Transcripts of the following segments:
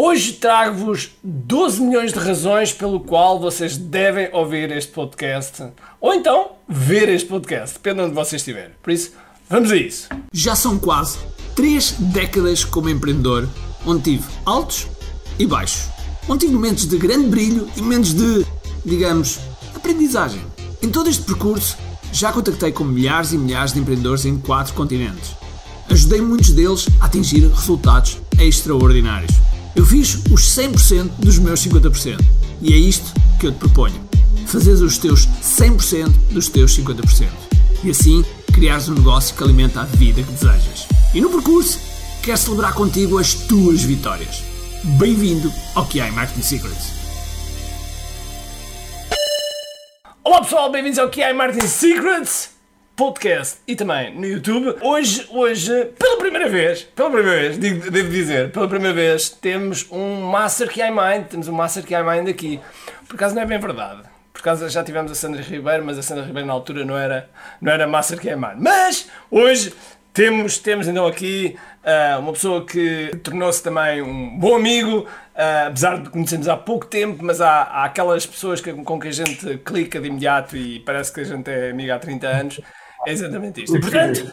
Hoje trago-vos 12 milhões de razões pelo qual vocês devem ouvir este podcast ou então ver este podcast, depende de onde vocês estiverem. Por isso, vamos a isso. Já são quase 3 décadas como empreendedor, onde tive altos e baixos. Onde tive momentos de grande brilho e momentos de, digamos, aprendizagem. Em todo este percurso, já contactei com milhares e milhares de empreendedores em quatro continentes. Ajudei muitos deles a atingir resultados extraordinários. Eu fiz os 100% dos meus 50%. E é isto que eu te proponho. Fazeres os teus 100% dos teus 50%. E assim criares um negócio que alimenta a vida que desejas. E no percurso, quero celebrar contigo as tuas vitórias. Bem-vindo ao QI Marketing Secrets. Olá pessoal, bem-vindos ao QI Marketing Secrets podcast e também no YouTube. Hoje, hoje, pela primeira vez, pela primeira vez, digo, devo dizer, pela primeira vez, temos um Master Key Mind, temos um Master Key Mind aqui. Por acaso não é bem verdade. Por acaso já tivemos a Sandra Ribeiro, mas a Sandra Ribeiro na altura não era, não era Master Key Mind. Mas hoje temos, temos então aqui uh, uma pessoa que tornou-se também um bom amigo, uh, apesar de conhecermos há pouco tempo, mas há, há aquelas pessoas que, com que a gente clica de imediato e parece que a gente é amigo há 30 anos. É exatamente isto. E, portanto,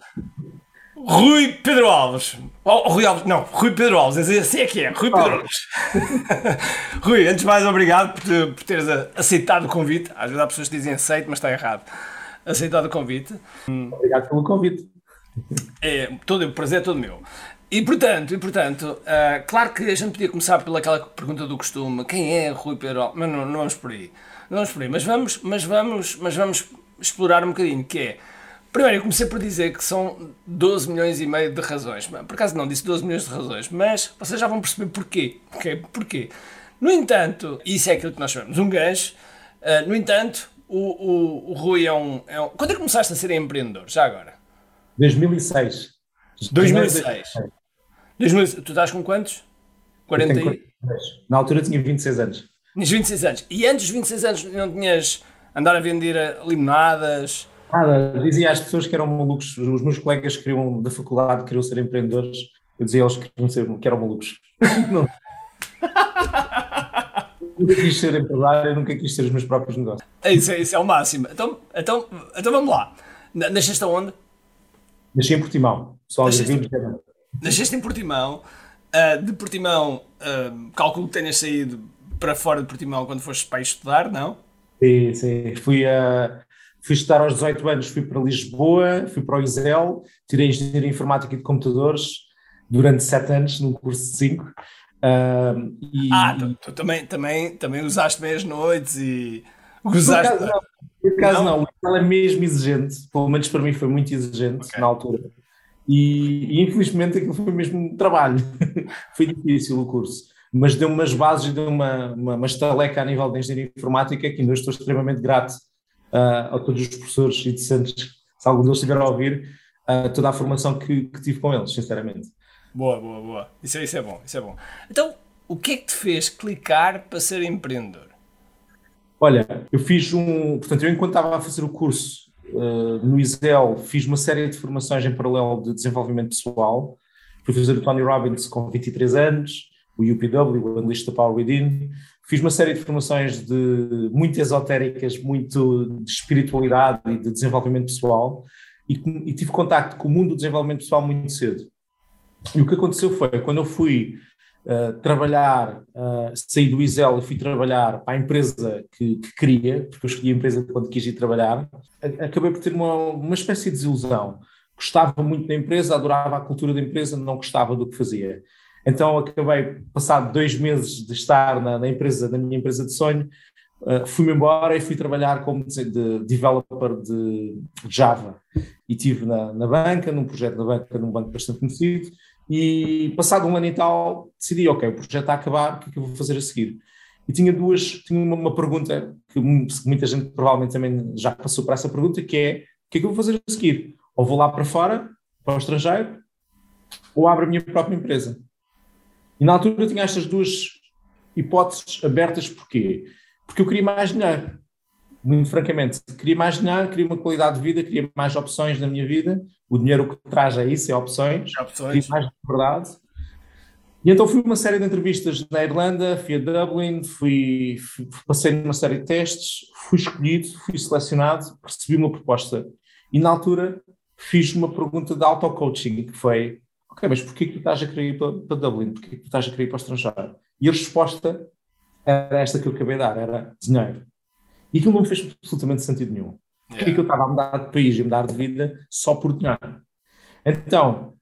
Rui Pedro Alves. Oh, Rui Alves, não, Rui Pedro Alves, assim é que é, Rui Pedro Alves. Rui, antes de mais, obrigado por, por teres aceitado o convite. Às vezes há pessoas que dizem aceito, mas está errado. Aceitado o convite. Obrigado pelo convite. É, todo, o prazer é todo meu. E portanto, e, portanto uh, claro que a gente podia começar pelaquela pergunta do costume: quem é Rui Pedro Alves? Mas não, não vamos por aí. Não vamos por aí, mas vamos, mas vamos, mas vamos explorar um bocadinho, que é Primeiro, eu comecei por dizer que são 12 milhões e meio de razões. Por acaso não disse 12 milhões de razões, mas vocês já vão perceber porquê. Okay? Porquê? No entanto, isso é aquilo que nós chamamos um gancho. Uh, no entanto, o, o, o Rui é um, é um, Quando é que começaste a ser empreendedor? Já agora? 2006. 2006. 2006. Tu estás com quantos? 40 e... Na altura tinha 26 anos. Tinhas 26 anos. E antes dos 26 anos não tinhas andar a vender limonadas? Nada, dizia às pessoas que eram malucos, os meus colegas que queriam, da faculdade queriam ser empreendedores, eu dizia eles que, ser, que eram malucos. nunca quis ser empresário, nunca quis ter os meus próprios negócios. É isso, é, isso é o máximo. Então, então, então vamos lá. Nasceste aonde? Nasci em Portimão, só Nasceste, Nasceste em Portimão. Uh, de Portimão, uh, calculo que tenhas saído para fora de Portimão quando foste para estudar, não? Sim, sim. Fui a. Fui estudar aos 18 anos, fui para Lisboa, fui para o ISEL, tirei Engenharia Informática e de Computadores durante 7 anos, num curso de 5. Uh, e... Ah, tu, tu, também, também, também usaste bem as noites e gozaste. Por acaso não, por acaso não. não. o é mesmo exigente, pelo menos para mim foi muito exigente okay. na altura. E, e, infelizmente aquilo foi mesmo um trabalho, foi difícil o curso, mas deu umas bases, deu uma, uma, uma estaleca a nível de engenharia informática que ainda estou extremamente grato uh, a todos os professores e discentes, se algum deles estiver a ouvir, uh, toda a formação que, que, tive com eles, sinceramente. Boa, boa, boa. Isso, isso é bom, isso é bom. Então, o que é que te fez clicar para ser empreendedor? Olha, eu fiz um. Portanto, eu enquanto estava a fazer o curso uh, no ISEL, fiz uma série de formações em paralelo de desenvolvimento pessoal. Fui fazer o Tony Robbins com 23 anos, o UPW, o Unleash the Power Within. Fiz uma série de formações de, muito esotéricas, muito de espiritualidade e de desenvolvimento pessoal e, e tive contacto com o mundo do desenvolvimento pessoal muito cedo. E o que aconteceu foi, quando eu fui uh, trabalhar, uh, saí do Isel e fui trabalhar para a empresa que, que, queria, porque eu escolhi a empresa quando quis ir trabalhar, acabei por ter uma, uma espécie de desilusão. Gostava muito da empresa, adorava a cultura da empresa, não gostava do que fazia. Então acabei, passado dois meses de estar na, na empresa, na minha empresa de sonho, uh, fui-me embora e fui trabalhar como de, de developer de Java. E estive na, na banca, num projeto na banca, num banco bastante conhecido, e passado um ano e tal, decidi, ok, o projeto está a acabar, o que é que eu vou fazer a seguir? E tinha duas, tinha uma, uma pergunta que muita gente provavelmente também já passou por essa pergunta, que é, o que é que eu vou fazer a seguir? Ou vou lá para fora, para o estrangeiro, ou abro a minha própria empresa? E na altura eu tinha estas duas hipóteses abertas, porquê? Porque eu queria mais dinheiro, muito francamente. Queria mais dinheiro, queria uma qualidade de vida, queria mais opções na minha vida. O dinheiro o que traz é isso, é opções. É opções. Queria mais verdade. E então fui uma série de entrevistas na Irlanda, fui a Dublin, fui, fui, passei numa série de testes, fui escolhido, fui selecionado, recebi uma proposta. E na altura fiz uma pergunta de auto-coaching, que foi, ok, mas porquê que tu estás a querer ir para, para Dublin? Porquê que tu estás a querer ir para o estrangeiro? E a resposta era esta que eu acabei de dar, era dinheiro. E aquilo não me fez absolutamente sentido nenhum. Porquê yeah. que eu estava a mudar de país e mudar de vida só por dinheiro? Então,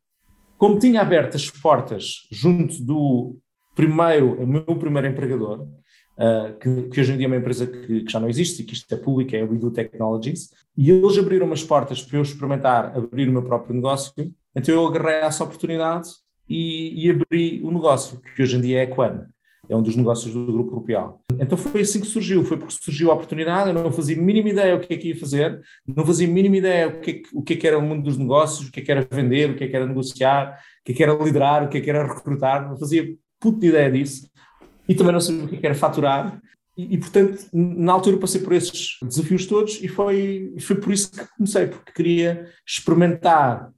como tinha aberto as portas junto do primeiro, o meu primeiro empregador, uh, que, que, hoje em dia é uma empresa que, que, já não existe e que isto é pública, é o Edu Technologies, e eles abriram as portas para eu experimentar abrir o meu próprio negócio, então eu agarrei essa oportunidade e, e abri o negócio, que hoje em dia é a é um dos negócios do Grupo Rupial. Então foi assim que surgiu, foi porque surgiu a oportunidade, eu não fazia mínima ideia o que é que ia fazer, não fazia mínima ideia o que, é que, o que, é que era o mundo dos negócios, o que é que era vender, o que é que era negociar, o que é que era liderar, o que é que era recrutar, não fazia puta ideia disso, e também não sabia o que, é que era faturar, e, e, portanto, na altura passei por esses desafios todos e foi, foi por isso que comecei, porque queria experimentar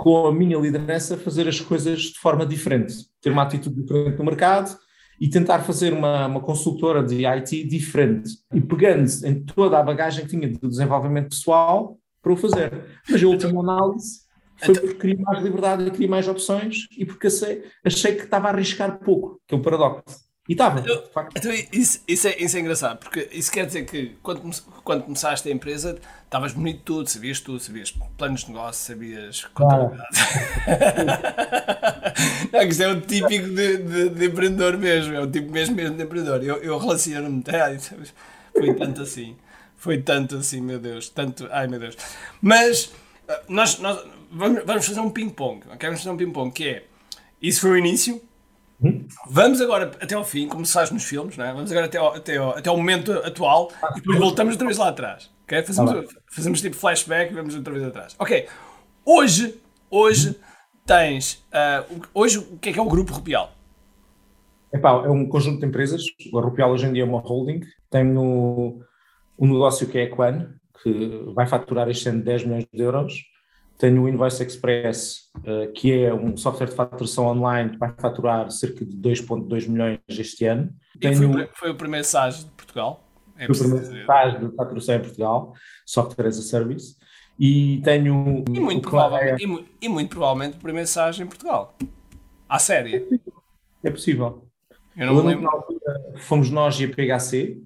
com a minha liderança fazer as coisas de forma diferente, ter uma atitude diferente no mercado, e tentar fazer uma, uma consultora de IT diferente e pegando em toda a bagagem que tinha de desenvolvimento pessoal para o fazer. Mas a última análise foi porque queria mais liberdade queria mais opções e porque achei, achei que estava a arriscar pouco, que é um paradoxo. E estava, então, então isso, isso, é, isso é engraçado, porque isso quer dizer que quando, quando começaste a empresa estavas bonito tudo, sabias tudo, sabias planos de negócio, sabias contabilidade. Não, isto é o típico de, de, de, empreendedor mesmo, é o tipo mesmo, mesmo de empreendedor. Eu, eu relaciono-me, foi tanto assim, foi tanto assim, meu Deus, tanto, ai meu Deus. Mas eh, nós, nós vamos, vamos fazer um ping-pong, ok? Vamos fazer um ping-pong que é, isso foi o início, Vamos agora até ao fim, como se faz nos filmes, não é? Vamos agora até ao, até ao, até ao momento atual e depois voltamos outra vez lá atrás. Okay? Fazemos, ah, fazemos tipo flashback e vamos outra vez atrás. Ok, hoje, hoje tens. Uh, hoje o que é que é o Grupo Rupial? Epá, é um conjunto de empresas. O Rupial hoje em dia é uma holding. Tem no, um negócio que é a Quan, que vai faturar este ano 10 milhões de euros tenho o Invoice Express, uh, que é um software de faturação online que vai faturar cerca de 2,2 milhões este ano. Tenho... Foi, foi, o primeiro SaaS de Portugal? É foi o primeiro SaaS de faturação em Portugal, Software as a Service. E tenho. E muito, provavelmente, e, e, muito provavelmente o primeiro SaaS em Portugal. À série. É possível. Eu não Eu me lembro. Altura, fomos nós e a PHC,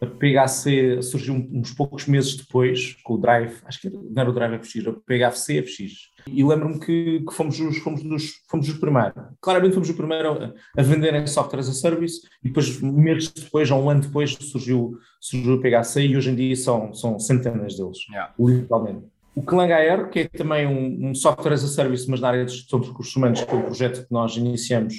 a PHC surgiu uns poucos meses depois, com o Drive, acho que não era o Drive FX, era o PHC FX. E lembro-me que, que, fomos, os, fomos, os, fomos os primeiros. Claramente fomos os primeiros a, a venderem software as a service, e depois, meses depois, ou um ano depois, surgiu, surgiu o PHC, e hoje em dia são, são centenas deles, yeah. literalmente. O Clang AR, que é também um, um, software as a service, mas na área de gestão de recursos humanos, que é o projeto que nós iniciamos,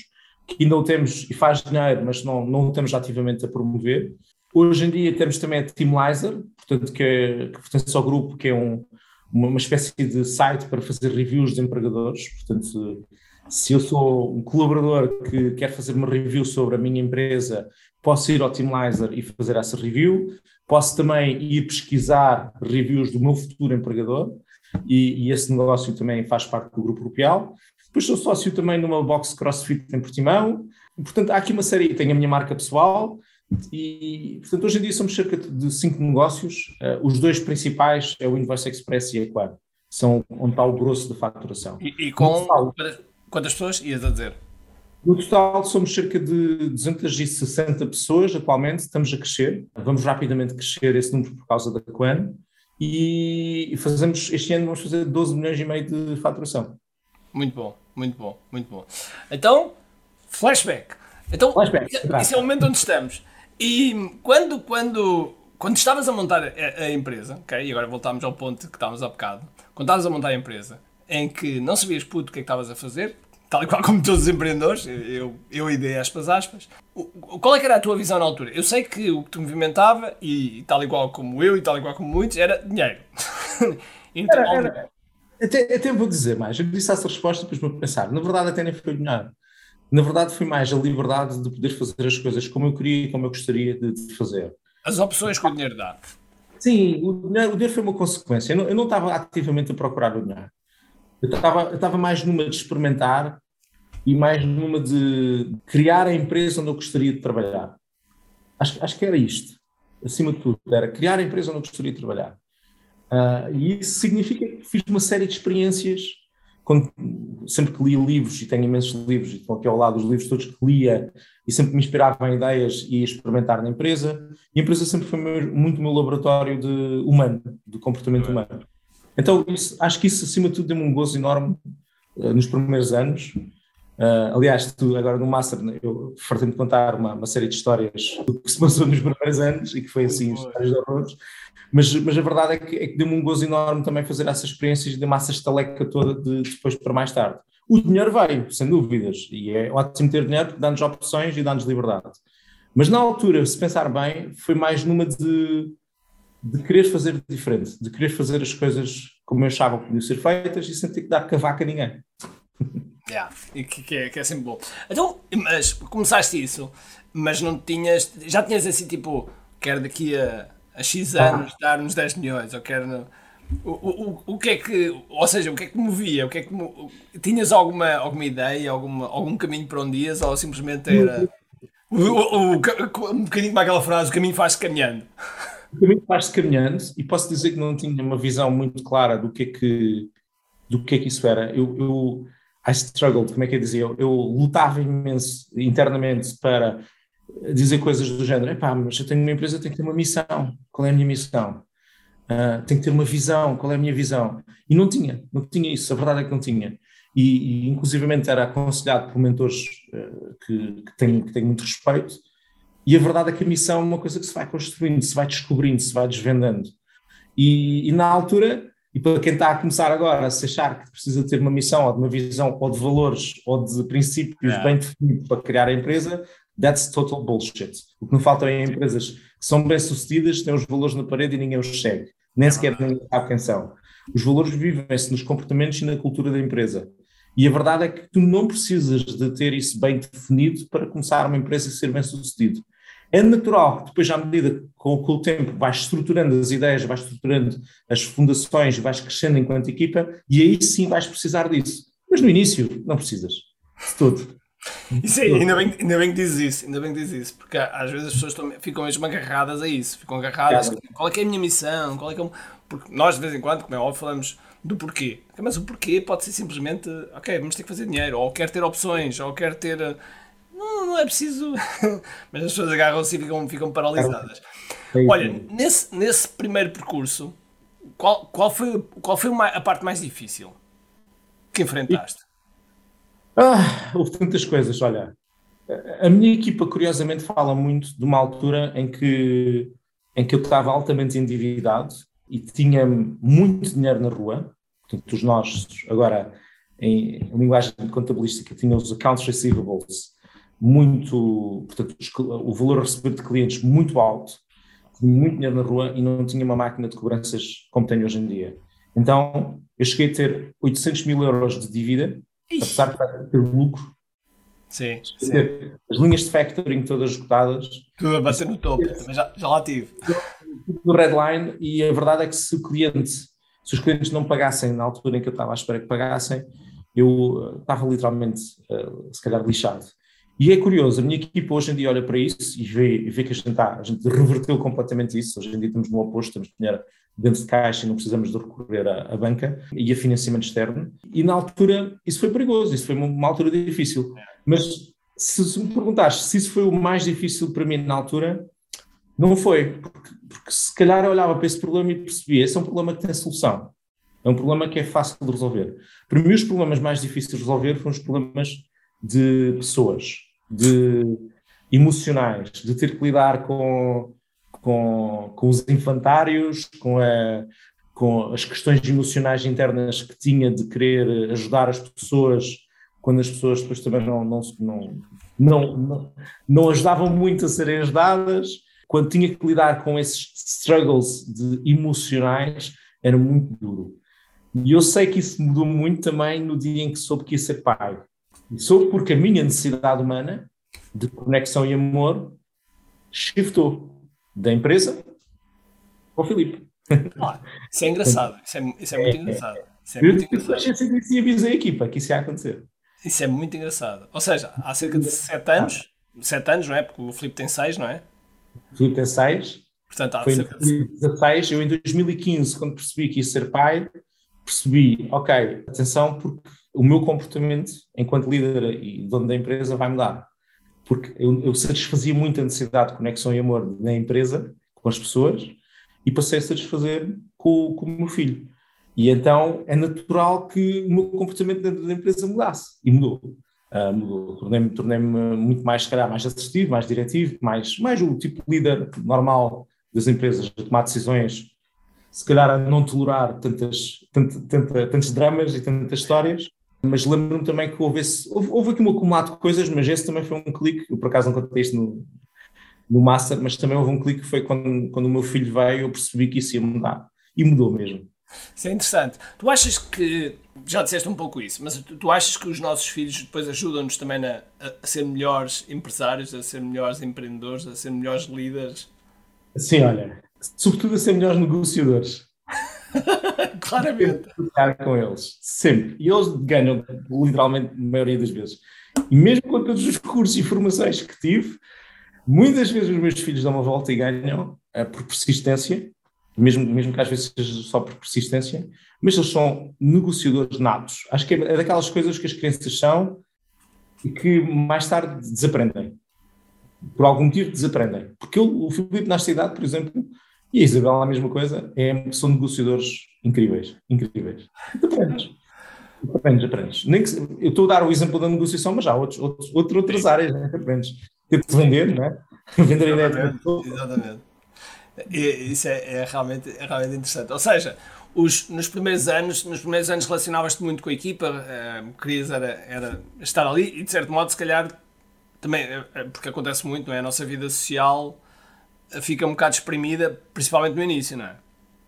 que ainda o temos e faz dinheiro, mas não, não o temos ativamente a promover. Hoje em dia temos também a Teamlizer, portanto, que, é, que pertence ao grupo, que é um, uma, uma, espécie de site para fazer reviews de empregadores. Portanto, se eu sou um colaborador que quer fazer uma review sobre a minha empresa, posso ir ao Teamlizer e fazer essa review. Posso também ir pesquisar reviews do meu futuro empregador, e, e esse negócio também faz parte do grupo Rupial. Depois sou sócio também numa box CrossFit em Portimão. Portanto, há aqui uma série, tenho a minha marca pessoal, e, portanto, hoje em dia somos cerca de cinco negócios. Uh, os dois principais é o Invoice Express e a Equad. São onde está o grosso da faturação. E, e com total, quantas pessoas ias a dizer? No total somos cerca de 260 pessoas atualmente, estamos a crescer. Vamos rapidamente crescer esse número por causa da Quan. E fazemos, este ano vamos fazer 12 milhões e meio de faturação. Muito bom, muito bom, muito bom. Então, flashback. Então, flashback. esse é o momento onde estamos. E quando, quando, quando estavas a montar a, a, empresa, ok? E agora voltámos ao ponto que estávamos há bocado. Quando estavas a montar a empresa, em que não sabias puto o que é que estavas a fazer, tal e qual como todos os empreendedores, eu, eu ideia aspas aspas, qual é que era a tua visão na altura? Eu sei que o que te movimentava, e tal igual como eu e tal igual como muitos, era dinheiro. então, era, era, até, até vou dizer mais, eu disse essa resposta depois me pensar, na verdade até nem foi dinheiro na verdade foi mais a liberdade de poder fazer as coisas como eu queria e como eu gostaria de, de fazer. As opções que o dinheiro dá. Sim, o dinheiro, o dinheiro foi uma consequência. Eu não, eu não, estava ativamente a procurar o dinheiro. Eu estava, eu estava mais numa de experimentar e mais numa de criar a empresa onde eu gostaria de trabalhar. Acho, acho que era isto, acima de tudo, era criar a empresa onde eu gostaria de trabalhar. Uh, e isso significa que fiz uma série de experiências, quando, sempre que lia livros, e tenho imensos livros, e estão aqui ao lado os livros todos que lia, e sempre me inspirava em ideias e ia experimentar na empresa, e a empresa sempre foi muito o meu laboratório de humano, de comportamento humano. Então, isso, acho que isso, acima de tudo, deu-me um gozo enorme uh, nos primeiros anos, Uh, aliás, tu agora no Master, eu fartei-me contar uma, uma, série de histórias do que se passou nos primeiros anos e que foi assim, histórias de horrores, mas, mas a verdade é que, é que deu-me um gozo enorme também fazer essas experiências de massa estaleca toda de, depois para mais tarde. O dinheiro veio, sem dúvidas, e é ótimo ter dinheiro porque dá-nos opções e dá-nos liberdade. Mas na altura, se pensar bem, foi mais numa de, de querer fazer diferente, de querer fazer as coisas como eu achava que podiam ser feitas e sem ter que dar cavaca a ninguém. Yeah, e que, que, é, que é sempre bom. Então, mas começaste isso, mas não tinhas. Já tinhas assim tipo, quero daqui a, a X ah. anos ah. dar nos 10 milhões, ou quero. O, o, o que é que. Ou seja, o que é que movia? O que é que, tinhas alguma, alguma ideia, alguma, algum caminho para onde ias, ou simplesmente era. O, o, o, um bocadinho como aquela frase: o caminho faz-se caminhando. O caminho faz-se caminhando, e posso dizer que não tinha uma visão muito clara do que é que, do que, é que isso era. eu, eu I struggled, como é que eu dizia? Eu, eu lutava imenso internamente para dizer coisas do género: epá, mas eu tenho uma empresa, tenho que ter uma missão. Qual é a minha missão? Uh, tenho que ter uma visão. Qual é a minha visão? E não tinha, não tinha isso. A verdade é que não tinha. E, e inclusivamente era aconselhado por mentores uh, que, que, tenho, que muito respeito. E a verdade é que a missão é uma coisa que se vai construindo, se vai descobrindo, se vai desvendando. E, e na altura e para quem está a começar agora a se achar que precisa ter uma missão ou de uma visão ou de valores ou de princípios yeah. bem definidos para criar a empresa, that's total bullshit. O que não falta é empresas que são bem-sucedidas, têm os valores na parede e ninguém os segue. Nem sequer ninguém quem são. Os valores vivem-se nos comportamentos e na cultura da empresa. E a verdade é que tu não precisas de ter isso bem definido para começar uma empresa e ser bem-sucedido. É natural que depois, à medida com, com, o tempo, vais estruturando as ideias, vais estruturando as fundações, vais crescendo enquanto equipa, e aí sim vais precisar disso. Mas no início, não precisas. De tudo. Isso aí, ainda bem, ainda bem que dizes isso, ainda bem que dizes isso, porque às vezes as pessoas estão, ficam mesmo agarradas a isso, ficam agarradas, claro. qual é que é a minha missão, qual é que é, porque nós de vez em quando, como é óbvio, falamos do porquê, mas o porquê pode ser simplesmente, ok, vamos ter que fazer dinheiro, ou quero ter opções, ou quero ter não, não é preciso. Mas as pessoas agarram-se e ficam, ficam paralisadas. É Olha, nesse, nesse primeiro percurso, qual, qual foi, qual foi a parte mais difícil que enfrentaste? Ah, houve tantas coisas. Olha, a minha equipa, curiosamente, fala muito de uma altura em que, em que eu estava altamente endividado e tinha muito dinheiro na rua. Portanto, os nós, agora, em linguagem contabilística, tinham os accounts receivables muito, portanto, o valor recebido de clientes muito alto, tinha muito dinheiro na rua e não tinha uma máquina de cobranças como tenho hoje em dia. Então, eu cheguei a ter 800 mil euros de dívida, Ixi. apesar de ter lucro. Sim, sim. As linhas de factoring todas esgotadas. Tudo a bater no topo, já, já lá tive. No redline, e a verdade é que se o cliente, se os clientes não pagassem na altura em que eu estava à espera que pagassem, eu eh, estava literalmente, uh, se calhar, lixado. E é curioso, a minha equipa hoje em dia olha para isso e vê, e vê que a gente, está, a gente reverteu completamente isso. Hoje em dia estamos no oposto, temos dinheiro dentro de caixa e não precisamos de recorrer à, à, banca e a financiamento externo. E na altura isso foi perigoso, isso foi uma, altura difícil. Mas se, se, me perguntares se isso foi o mais difícil para mim na altura, não foi, porque, porque se calhar eu olhava para esse problema e percebia, esse é um problema que tem solução. É um problema que é fácil de resolver. Para mim, os problemas mais difíceis de resolver foram os problemas de pessoas de emocionais, de ter que lidar com, com, com os infantários, com, a, com as questões emocionais internas que tinha de querer ajudar as pessoas, quando as pessoas depois também não, não, não, não, não, ajudavam muito a serem ajudadas, quando tinha que lidar com esses struggles de emocionais, era muito duro. E eu sei que isso mudou muito também no dia em que soube que ia ser pai. Sou porque a minha necessidade humana de conexão e amor shiftou da empresa o Filipe. Ah, isso é engraçado, isso é, isso é muito é, engraçado. Isso é muito engraçado. Eu avisei a equipa que isso ia acontecer. Isso é muito engraçado. Ou seja, há cerca de 7 anos, 7 anos, não é? Porque o Filipe tem 6, não é? O Filipe tem 6. Portanto, há Foi cerca de 2016, eu em 2015, quando percebi que ia ser pai, percebi, ok, atenção, porque o meu comportamento enquanto líder e dono da empresa vai mudar. Porque eu, eu satisfazia muito a necessidade de conexão e amor na empresa, com as pessoas, e passei a satisfazer com, com o meu filho. E então é natural que o meu comportamento dentro da empresa mudasse. E mudou. Uh, mudou. Tornei-me tornei muito mais, se calhar, mais assertivo, mais diretivo, mais, mais o tipo de líder normal das empresas, a tomar decisões, se calhar a não tolerar tantas, tant, tanta, tantos dramas e tantas histórias. Mas lembro-me também que houve, esse, houve, houve, aqui um acumulado de coisas, mas esse também foi um clique. Eu, por acaso, não contei isto no, no Master, mas também houve um clique que foi quando, quando o meu filho veio, eu percebi que isso ia mudar. E mudou mesmo. Isso é interessante. Tu achas que, já disseste um pouco isso, mas tu, tu achas que os nossos filhos depois ajudam-nos também a, a, ser melhores empresários, a ser melhores empreendedores, a ser melhores líderes? Sim, olha, sobretudo a ser melhores negociadores. Claramente. Com eles, sempre. E eles ganham, literalmente, a maioria das vezes. E mesmo com todos os cursos e formações que tive, muitas vezes os meus filhos dão uma volta e ganham é, por persistência, mesmo, mesmo que às vezes seja só por persistência, mas eles são negociadores natos. Acho que é daquelas coisas que as crianças são e que mais tarde desaprendem. Por algum motivo desaprendem. Porque eu, o Filipe na cidade, por exemplo, e a Isabela a mesma coisa, é, são negociadores incríveis, incríveis. Aprendes. Aprendes, aprendes. Nem que, eu estou a dar o exemplo da negociação, mas há outros, outros, outras áreas né, aprendes. De vender, não é? Vender a ideia de Exatamente. Isso é, é, realmente, é realmente interessante. Ou seja, os, nos primeiros anos, nos primeiros anos relacionavas-te muito com a equipa, uh, querias era, era estar ali e de certo modo, se calhar, também, eh, eh, porque acontece muito, não é? A nossa vida social fica um bocado exprimida, principalmente no início, não é?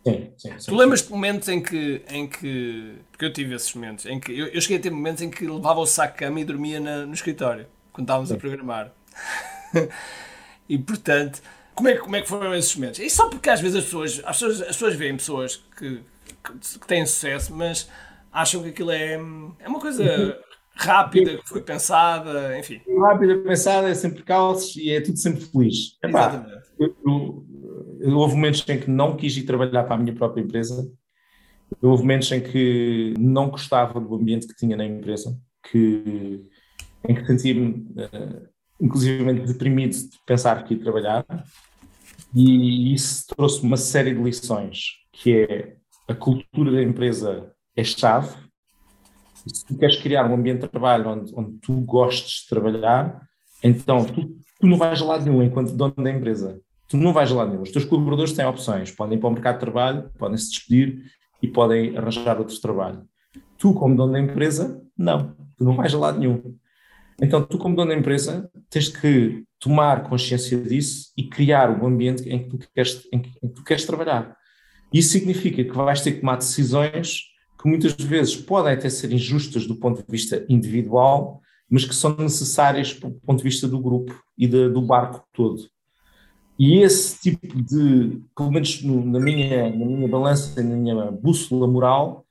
Sim, sim, sim, tu lembras de momentos em que, em que. Porque eu tive esses momentos, em que eu, eu cheguei a ter momentos em que levava o saco de cama e dormia na, no escritório, quando estávamos sim. a programar. e portanto, como é, como é que foram esses momentos? E só porque às vezes as pessoas, as pessoas, as pessoas veem pessoas que, que, que têm sucesso, mas acham que aquilo é, é uma coisa rápida, que foi pensada, enfim. Rápida, pensada, é sempre calços e é tudo sempre feliz. Epá. Eu, eu, eu, houve momentos em que não quis ir trabalhar para a minha própria empresa, houve momentos em que não gostava do ambiente que tinha na empresa, que, em que sentia-me uh, inclusivamente deprimido de pensar que ia trabalhar, e isso trouxe uma série de lições, que é a cultura da empresa é chave, se tu queres criar um ambiente de trabalho onde, onde tu gostes de trabalhar, então tu, tu, não vais a lado nenhum enquanto dono da empresa. Tu não vais a lado nenhum. Os teus colaboradores têm opções. Podem ir para o mercado de trabalho, podem se despedir e podem arranjar outro trabalho. Tu, como dono da empresa, não. Tu não vais a lado nenhum. Então, tu, como dono da empresa, tens que tomar consciência disso e criar o um ambiente em que tu queres, em que, em que tu queres trabalhar. Isso significa que vais ter que tomar decisões que muitas vezes podem até ser injustas do ponto de vista individual, mas que são necessárias do ponto de vista do grupo e de, do barco todo. E esse tipo de, pelo menos no, na, minha, na minha balança, na minha bússola moral,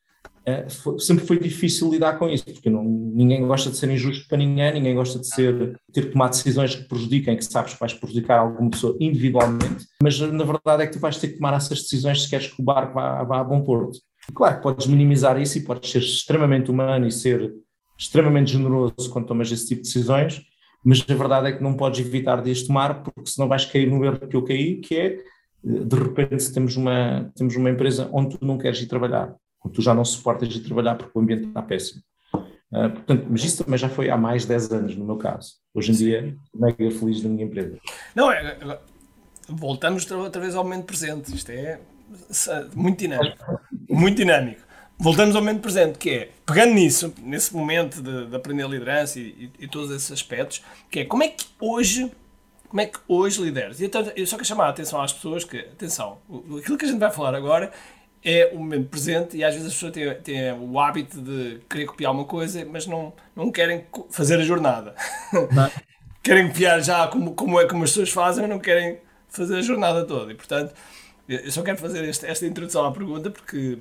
é, foi, sempre foi difícil lidar com isso, porque não, ninguém gosta de ser injusto para ninguém, ninguém gosta de ser, ter que tomar decisões que prejudiquem, que sabes que vais prejudicar alguma pessoa individualmente, mas na verdade é que tu vais ter que tomar essas decisões se queres que o barco vá, vá a bom porto. Claro que podes minimizar isso e podes ser extremamente humano e ser extremamente generoso quando tomas esse tipo de decisões, mas a verdade é que não podes evitar de as tomar, porque senão vais cair no erro que eu caí, que é, de repente, temos uma, temos uma empresa onde tu não queres ir trabalhar, onde tu já não suportas ir trabalhar porque o ambiente está péssimo. Uh, portanto, mas isso também já foi há mais de 10 anos, no meu caso. Hoje em dia, mega feliz da minha empresa. Não, é, é voltamos outra vez ao momento presente. Isto é muito dinâmico. Muito dinâmico. Voltamos ao momento presente, que é, pegando nisso, nesse momento de, de aprender a liderança e, e, e, todos esses aspectos, que é como é que hoje, como é que hoje lideras? E então, eu só quero chamar a atenção às pessoas que, atenção, aquilo que a gente vai falar agora é o momento presente e às vezes as pessoas têm, têm o hábito de querer copiar uma coisa, mas não, não querem fazer a jornada. querem copiar já como, como é como as pessoas fazem, mas não querem fazer a jornada toda. E portanto, eu só quero fazer este, esta introdução à pergunta porque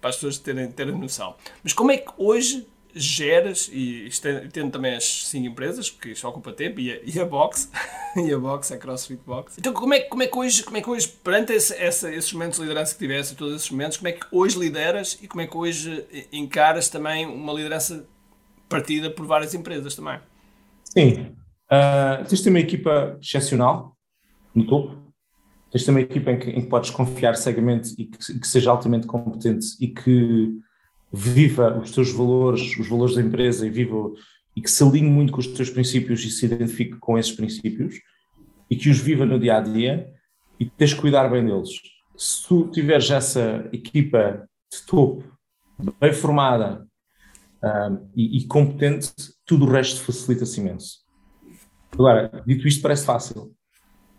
para as pessoas terem, terem noção. Mas como é que hoje geres, e tendo também as 5 empresas, porque isto ocupa tempo, e a, e a box, e a box, a CrossFit Box. Então como é, como é, que, hoje, como é que hoje, perante esse, essa, esses momentos de liderança que tivesse, todos esses momentos, como é que hoje lideras e como é que hoje encaras também uma liderança partida por várias empresas também? Sim. Uh, tens de ter uma equipa excepcional no topo, tens ter uma equipa em que, em que podes confiar cegamente e que, que, seja altamente competente e que viva os teus valores, os valores da empresa e viva e que se alinhe muito com os teus princípios e se identifique com esses princípios e que os viva no dia a dia e tens de cuidar bem deles. Se tu tiveres essa equipa de topo bem formada um, e, e, competente, tudo o resto facilita-se imenso. Agora, dito isto, parece fácil.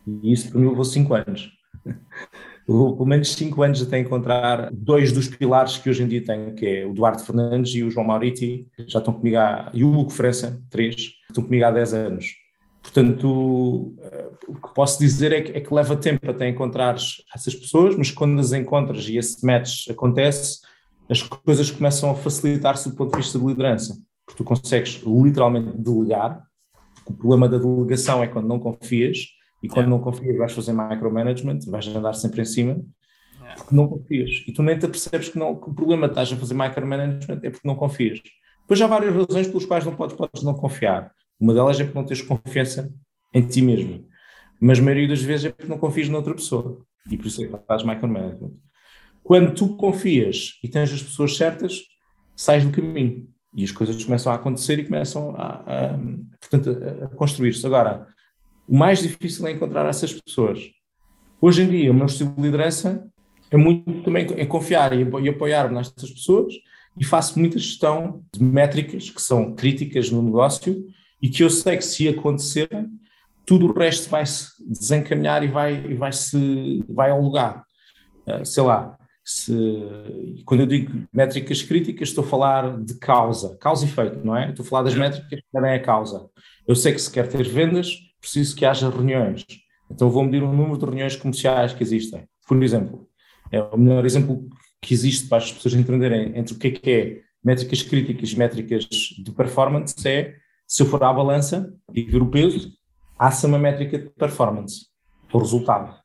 E isso para mim levou 5 anos. levou pelo menos 5 anos até encontrar dois dos pilares que hoje em dia tenho, que é o Duarte Fernandes e o João Mauriti, já estão comigo há, e o Hugo França, três, estão comigo há 10 anos. Portanto, eh, o que posso dizer é que, é que leva tempo até encontrar essas pessoas, mas quando as encontras e esse match acontece, as coisas começam a facilitar-se do ponto de vista de liderança, porque tu consegues literalmente delegar. O problema da delegação é quando não confias, e quando não confias vais fazer micromanagement, vais andar sempre em cima, porque não confias. E tu nem te percebes que, não, que o problema de estás a fazer micromanagement é porque não confias. Depois há várias razões pelas quais não podes, podes não confiar. Uma delas é porque não tens confiança em ti mesmo. Mas a maioria das vezes é porque não confias noutra pessoa. E por isso é que fazes micromanagement. Quando tu confias e tens as pessoas certas, sais do caminho e as coisas começam a acontecer e começam a, a a, a construir-se. Agora, o mais difícil é encontrar essas pessoas. Hoje em dia, o meu estilo de liderança é muito também é confiar e, e apoiar nestas pessoas e faço muita gestão de métricas que são críticas no negócio e que eu sei que se acontecerem, tudo o resto vai se desencaminhar e vai, e vai se vai ao lugar. Uh, sei lá, se, quando eu digo métricas críticas, estou a falar de causa, causa e efeito, não é? Estou a falar das métricas que é a causa. Eu sei que se quer ter vendas, preciso que haja reuniões. Então vou medir o número de reuniões comerciais que existem. Por exemplo, é o melhor exemplo que existe para as pessoas entenderem entre o que é que é métricas críticas e métricas de performance é, se eu for à balança e ver o peso, há-se uma métrica de performance, o resultado.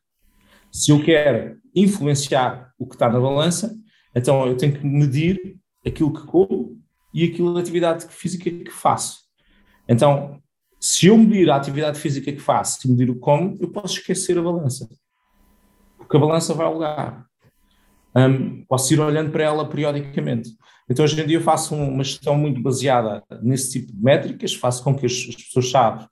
Se eu quero influenciar o que está na balança, então eu tenho que medir aquilo que como e aquilo da atividade física que faço. Então, se eu medir a atividade física que faço e medir o como, eu posso esquecer a balança. Porque a balança vai ao lugar. Um, posso ir olhando para ela periodicamente. Então, hoje em dia, eu faço uma gestão muito baseada nesse tipo de métricas, faço com que as, as pessoas-chave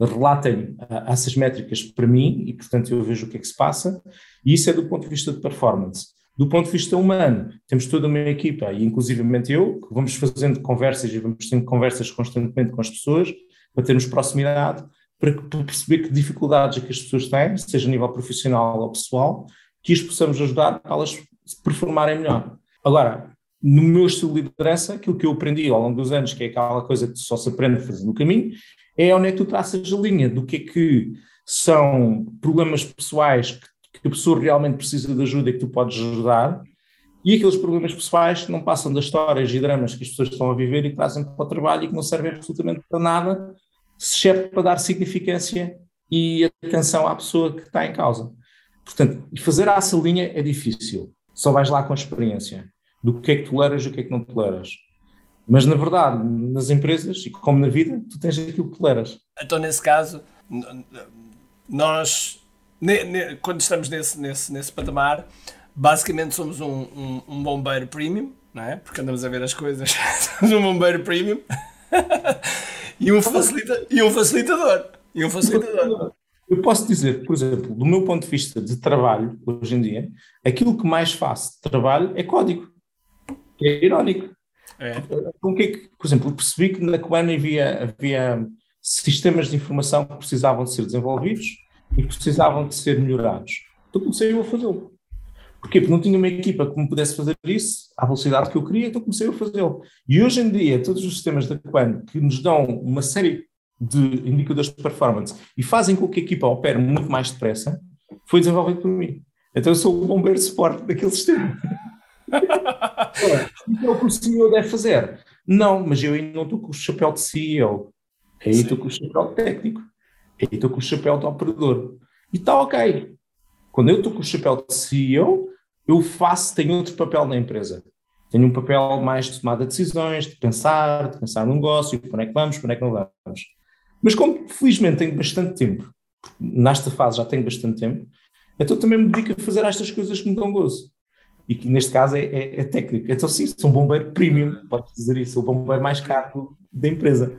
relatem uh, essas métricas para mim e, portanto, eu vejo o que é que se passa, e isso é do ponto de vista de performance. Do ponto de vista humano, temos toda uma equipa, e inclusivamente eu, que vamos fazendo conversas e vamos tendo conversas constantemente com as pessoas, para termos proximidade, para, para perceber que dificuldades é que as pessoas têm, seja a nível profissional ou pessoal, que as possamos ajudar para elas se performarem melhor. Agora, no meu estilo de liderança, aquilo que eu aprendi ao longo dos anos, que é aquela coisa que só se aprende fazendo o caminho, é onde é que tu traças a linha do que é que são problemas pessoais que, que a pessoa realmente precisa de ajuda e que tu podes ajudar, e aqueles problemas pessoais que não passam das histórias e dramas que as pessoas estão a viver e trazem para o trabalho e que não servem absolutamente para nada, exceto para dar significância e atenção à pessoa que está em causa. Portanto, fazer essa linha é difícil. Só vais lá com a experiência do que é que toleras e o que é que não toleras. Mas, na verdade, nas empresas, e como na vida, tu tens aquilo que toleras. Então, nesse caso, nós, quando estamos nesse, nesse, nesse patamar, basicamente somos um, um, um, bombeiro premium, não é? Porque andamos a ver as coisas. somos um bombeiro premium e, um facilita, e um facilitador. E um facilitador. Eu posso dizer, por exemplo, do meu ponto de vista de trabalho, hoje em dia, aquilo que mais faço de trabalho é código. É irónico. É. Com que, por exemplo, percebi que na Coan havia, havia sistemas de informação que precisavam de ser desenvolvidos e que precisavam de ser melhorados. Então comecei eu a fazê-lo. Porquê? Porque não tinha uma equipa que me pudesse fazer isso à velocidade que eu queria, então comecei a fazê-lo. E hoje em dia, todos os sistemas da Quan que nos dão uma série de indicadores de performance e fazem com que a equipa opere muito mais depressa, foi desenvolvido por mim. Então eu sou o bombeiro de suporte daquele sistema. então, o que o CEO deve fazer? Não, mas eu ainda não estou com o chapéu de CEO. Aí estou com o chapéu técnico. Aí estou com o chapéu de operador. E está ok. Quando eu estou com o chapéu de CEO, eu faço, tenho outro papel na empresa. Tenho um papel mais de tomada de decisões, de pensar, de pensar no negócio, para onde é que vamos, para onde é que não vamos. Mas como felizmente tenho bastante tempo, nesta fase já tenho bastante tempo, então também me dedico a fazer estas coisas que me dão gozo. E que neste caso é, é, é técnico. Então sim, sou um bombeiro premium, pode dizer isso, sou o bombeiro mais caro da empresa.